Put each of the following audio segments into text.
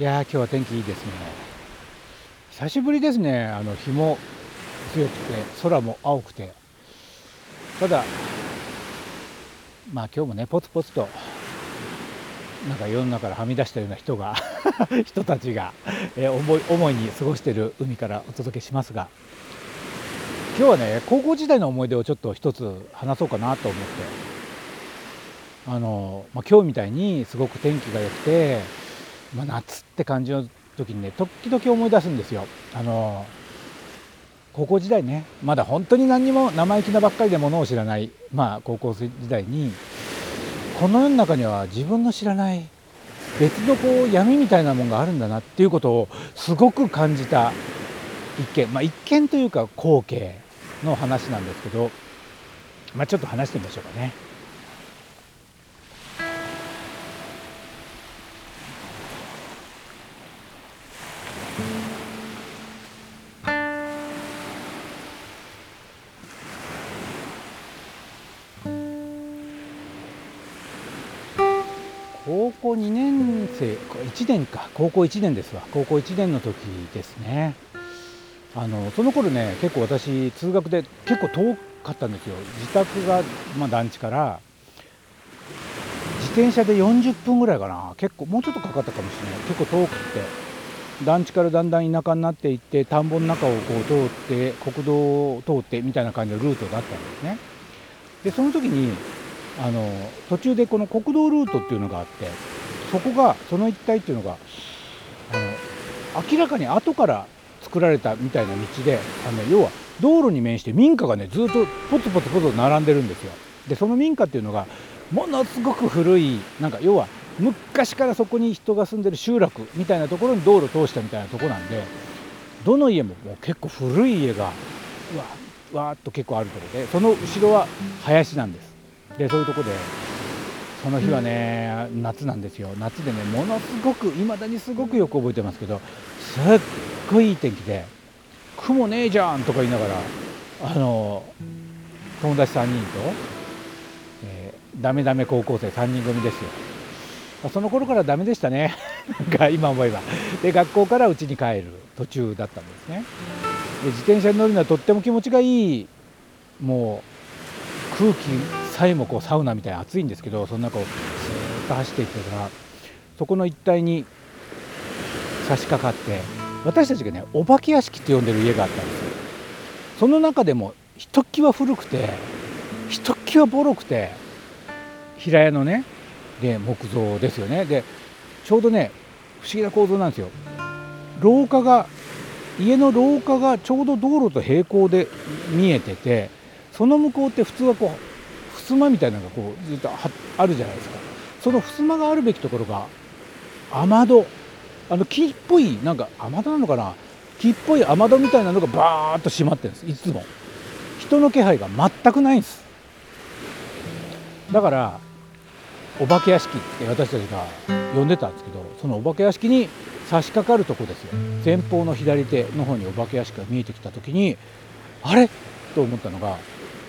いやー今日は天気いいですね。久しぶりですね。あの日も強くて空も青くて。ただまあ今日もねポツポツとなんか世の中からはみ出したような人が 人たちが、えー、思い思いに過ごしている海からお届けしますが。今日はね高校時代の思い出をちょっと一つ話そうかなと思って。あの、まあ、今日みたいにすごく天気が良くて、まあ、夏って感じの時にね時々思い出すんですよ。あの高校時代ねまだ本当に何にも生意気なばっかりでものを知らない、まあ、高校時代にこの世の中には自分の知らない別のこう闇みたいなもんがあるんだなっていうことをすごく感じた一見まあ一見というか光景の話なんですけど、まあ、ちょっと話してみましょうかね。高校2年生1年か高校1年ですわ。高校1年の時ですね。あのその頃ね結構私通学で結構遠かったんですよ。自宅が、まあ、団地から自転車で40分ぐらいかな。結構もうちょっとかかったかもしれない。結構遠くって。団地からだんだん田舎になっていって田んぼの中をこう通って国道を通ってみたいな感じのルートだったんですね。でその時にあの途中でこの国道ルートっていうのがあってそこがその一帯っていうのがあの明らかに後から作られたみたいな道であの要は道路に面して民家がねずっとポツポツポツ並んでるんですよ。でその民家っていうのがものすごく古いなんか要は昔からそこに人が住んでる集落みたいなところに道路通したみたいなとこなんでどの家ももう結構古い家がわわーっと結構あるところでその後ろは林なんです。でそういうとこでその日はね夏なんですよ。夏でねものすごくいまだにすごくよく覚えてますけどすっごいいい天気で「雲ねえじゃん」とか言いながらあの友達3人と、えー、ダメダメ高校生3人組ですよ。その頃からダメでしたね。なんか今思えば。で学校から家に帰る途中だったんですね。で自転車に乗るのはとっても気持ちがいいもう空気さえもこうサウナみたいに暑いんですけどその中をスーッと走っていってたらそこの一帯に差し掛かって私たちがねお化け屋敷って呼んでる家があったんですよ。その中でもひときわ古くてひときわボロくて平屋のねで木造ですよね。でちょうどね不思議な構造なんですよ。廊下が家の廊下がちょうど道路と平行で見えててその向こうって普通はこう襖みたいなのがこうずっとあるじゃないですか。その襖があるべきところが雨戸。あの木っぽいなんか雨戸なのかな？木っぽい雨戸みたいなのがバーッと閉まってるんです。いつも。人の気配が全くないんです。だからお化け屋敷って私たちが呼んでたんですけどそのお化け屋敷に差し掛かるとこですよ。前方の左手の方にお化け屋敷が見えてきた時にあれ？と思ったのが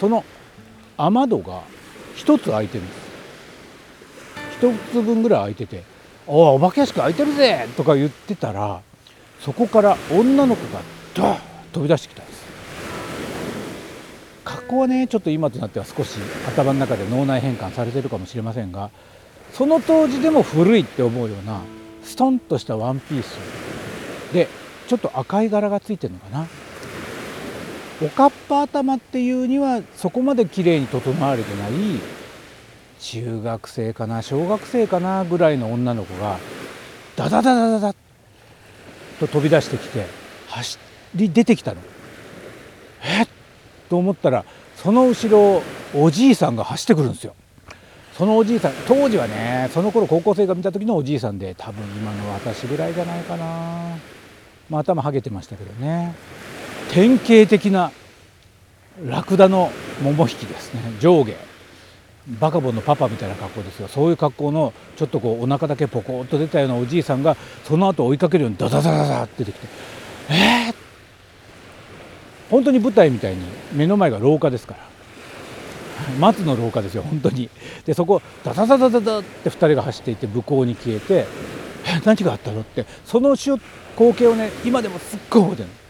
その雨戸が1つ開いてるんです1つ分ぐらい開いてて「おおお化け屋敷開いてるぜ!」とか言ってたらそこから女の子がドーッ飛び出してきたんです格好はねちょっと今となっては少し頭の中で脳内変換されてるかもしれませんがその当時でも古いって思うようなストンとしたワンピースでちょっと赤い柄がついてるのかなおかっぱ頭っていうにはそこまで綺麗に整われてない中学生かな小学生かなぐらいの女の子がダダダダダダと飛び出してきて走り出てきたの。えっ？と思ったらその後ろおじいさんが走ってくるんですよ。そのおじいさん当時はねその頃高校生が見た時のおじいさんで多分今の私ぐらいじゃないかな、まあ、頭はげてましたけどね典型的なラクダの桃引きですね。上下。バカボンのパパみたいな格好ですよ。そういう格好のちょっとこうお腹だけポコッと出たようなおじいさんがその後追いかけるようにダダダダダって出てきて。えー、本当に舞台みたいに目の前が廊下ですから。松の廊下ですよ本当に。でそこダダダダダダって2人が走っていって向こうに消えてえ何があったのって。その光景をね今でもすっごい覚えてるの。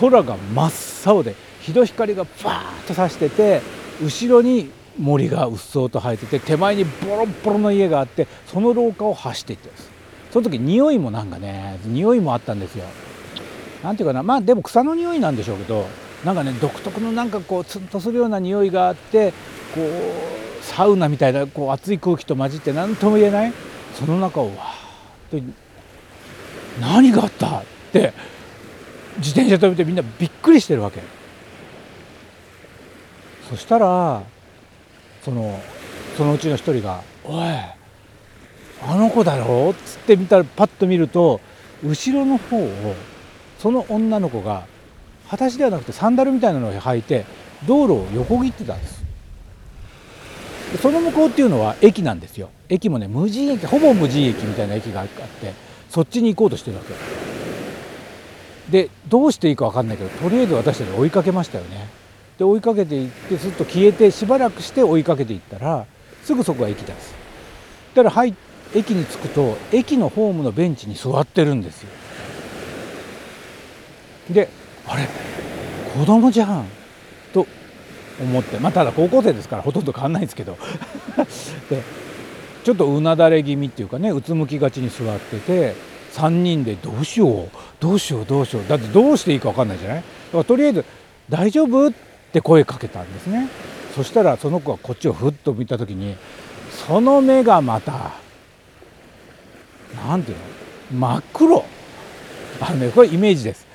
空が真っ青で日の光がバーッと差してて後ろに森がうっそうと生えてて手前にボロボロの家があってその廊下を走っていってです。その時匂いもなんかね匂いもあったんですよ。なんていうかなまあでも草の匂いなんでしょうけどなんかね独特のなんかこうツンとするような匂いがあってこうサウナみたいなこう熱い空気と混じって何とも言えないその中をわーっと何があったって自転車止めてみんなびっくりしてるわけ。そしたらそのそのうちの一人が「おいあの子だろ?」っつって見たらパッと見ると後ろの方をその女の子が裸足ではなくてサンダルみたいなのを履いて道路を横切ってたんです。その向こうっていうのは駅なんですよ。駅もね無人駅ほぼ無人駅みたいな駅があってそっちに行こうとしてるわけ。でどうしていいか分かんないけどとりあえず私たち追いかけましたよね。で追いかけていってすっと消えてしばらくして追いかけていったらすぐそこが駅ですだからはい駅に着くと駅のホームのベンチに座ってるんですよ。であれ子供じゃん。と思って。まあただ高校生ですからほとんど変わんないんですけど。でちょっとうなだれ気味っていうかねうつむきがちに座ってて3人でどうしようどうしようどうしよう。だってどうしていいか分かんないじゃない？だからとりあえず「大丈夫?」って声かけたんですね。そしたらその子がこっちをふっと見た時にその目がまた何ていうの？真っ黒。あのねこれイメージです。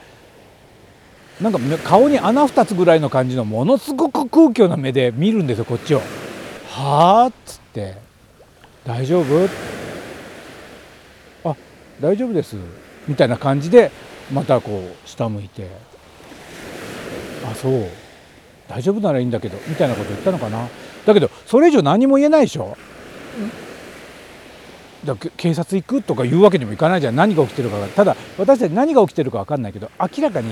なんか顔に穴2つぐらいの感じのものすごく空虚な目で見るんですよこっちを。はあっつって「大丈夫?」あ大丈夫です。みたいな感じでまたこう下向いて「あそう。大丈夫ならいいんだけど」みたいなこと言ったのかな。だけどそれ以上何も言えないでしょ。だ警察行くとか言うわけにもいかないじゃん。何が起きてるかが。ただ私たち何が起きてるか分かんないけど明らかに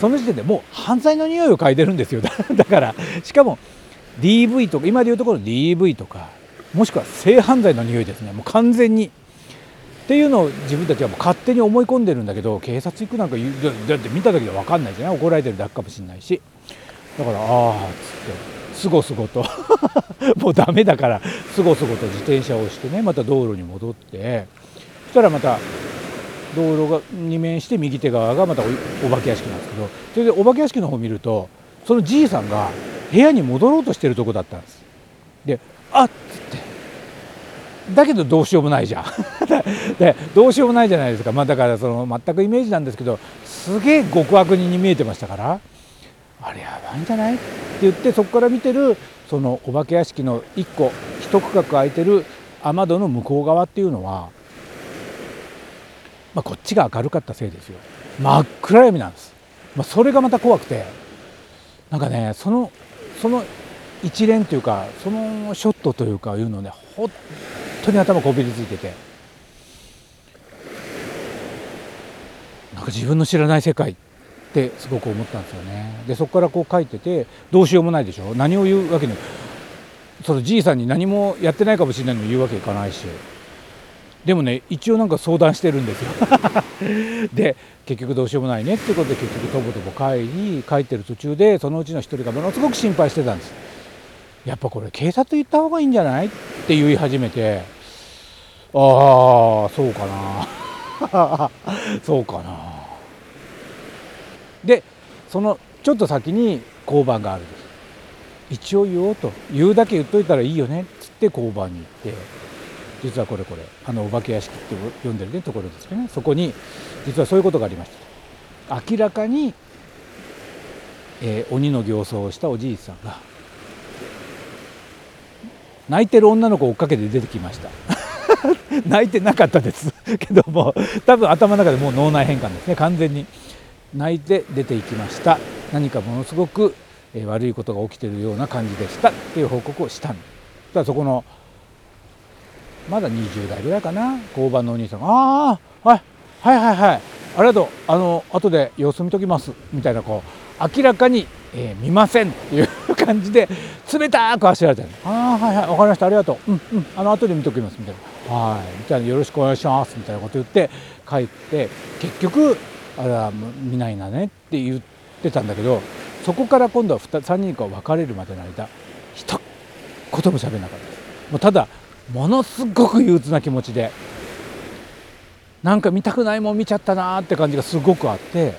その時点でもう犯罪の匂いを嗅いでるんですよ。だ からしかも DV とか今でいうところ DV とかもしくは性犯罪の匂いですね。もう完全にっていうのを自分たちはもう勝手に思い込んでるんだけど警察行くなんかだって見ただけで分かんないじゃない？怒られてるだけかもしれないし。だからああっつって。すごすごと。もうダメだからすごすごと自転車を押してねまた道路に戻って。そしたらまた道路がに面して右手側がまたお化け屋敷なんですけど。それでお化け屋敷の方を見るとそのじいさんが部屋に戻ろうとしてるとこだったんです。であっつって。だけどどうしようもないじゃん。でどうしようもないじゃないですか、まあ、だからその全くイメージなんですけどすげえ極悪人に見えてましたからあれやばいんじゃないって言ってそこから見てるそのお化け屋敷の1個一区画空いてる雨戸の向こう側っていうのは、まあ、こっちが明るかったせいですよ。真っ暗闇なんです、まあ、それがまた怖くてなんかねそのその一連というかそのショットというかいうのね本当に頭こびりついてて。なんか自分の知らない世界ってすごく思ったんですよね。でそこからこう書いててどうしようもないでしょ？何を言うわけにそのじいさんに何もやってないかもしれないのに言うわけいかないし。でもね一応なんか相談してるんですよ。で結局どうしようもないねってことで結局とぼとぼ帰り帰ってる途中でそのうちの一人がものすごく心配してたんです。やっぱこれ警察行った方がいいんじゃない？って言い始めて。ああそうかな。そうかな。でそのちょっと先に交番がある。一応言おうと言うだけ言っといたらいいよねっつって交番に行って実はこれこれあのお化け屋敷って呼んでるねところですけどね。そこに実はそういうことがありました。明らかに、えー、鬼の形相をしたおじいさんが泣いてる女の子を追っかけて出てきました。泣いてなかったです。けども多分頭の中でもう脳内変換ですね。完全に。泣いて出ていきました。何かものすごく、悪いことが起きてるような感じでした。っていう報告をしたんただそこのまだ20代ぐらいかな。交番のお兄さんが「ああはいはいはいはい。ありがとう。あの後で様子見ときます」みたいなこう明らかに、えー、見ませんっていう感じで冷たく走られてる「ああはいはい分かりました。ありがとう。うんうん。あの後で見ときます」みたいな「はい。みたいな「よろしくお願いします」みたいなこと言って帰って結局あれは見ないなねって言ってたんだけどそこから今度は3人が別れるまでの間一言も喋らなかった。ですもうただものすごく憂鬱な気持ちでなんか見たくないもん見ちゃったなって感じがすごくあって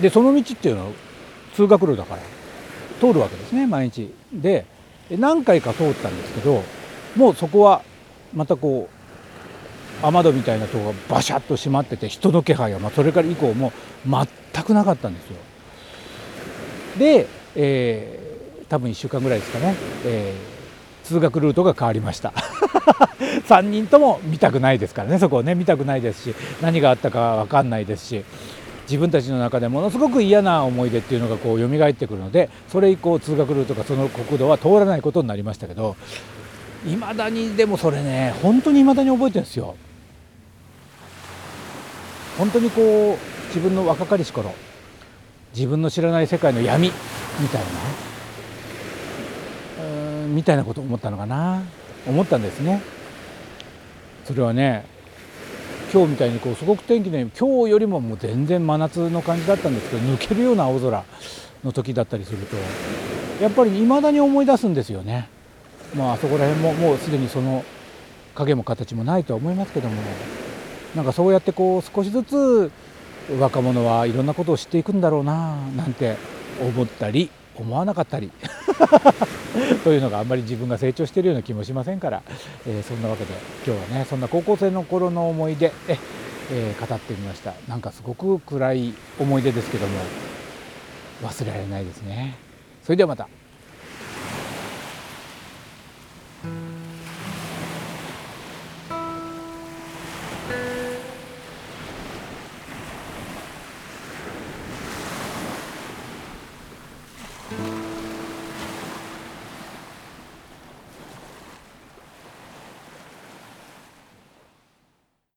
でその道っていうのは通学路だから通るわけですね毎日。で何回か通ったんですけどもうそこはまたこう雨戸みたいなとこがバシャッと閉まってて人の気配は、まあ、それから以降も全くなかったんですよ。で、えー、多分1週間ぐらいですかね、えー、通学ルートが変わりました。3人とも見たくないですからねそこをね。見たくないですし何があったか分かんないですし。自分たちの中でものすごく嫌な思い出っていうのがこう蘇ってくるのでそれ以降通学ルートかその国道は通らないことになりましたけどいまだにでもそれね本当にいまだに覚えてるんですよ。本当にこう自分の若かりし頃自分の知らない世界の闇みたいなうんみたいなことを思ったのかな思ったんですね。それはね今日みたいにこうすごく天気の今日よりももう全然真夏の感じだったんですけど抜けるような青空の時だったりするとやっぱり未だに思い出すんですよね。まああそこら辺ももうすでにその影も形もないとは思いますけどもなんかそうやってこう少しずつ若者はいろんなことを知っていくんだろうななんて思ったり思わなかったり というのがあんまり自分が成長しているような気もしませんから、えー、そんなわけで今日はねそんな高校生の頃の思い出え、えー、語ってみました。なんかすごく暗い思い出ですけども忘れられないですね。それではまた。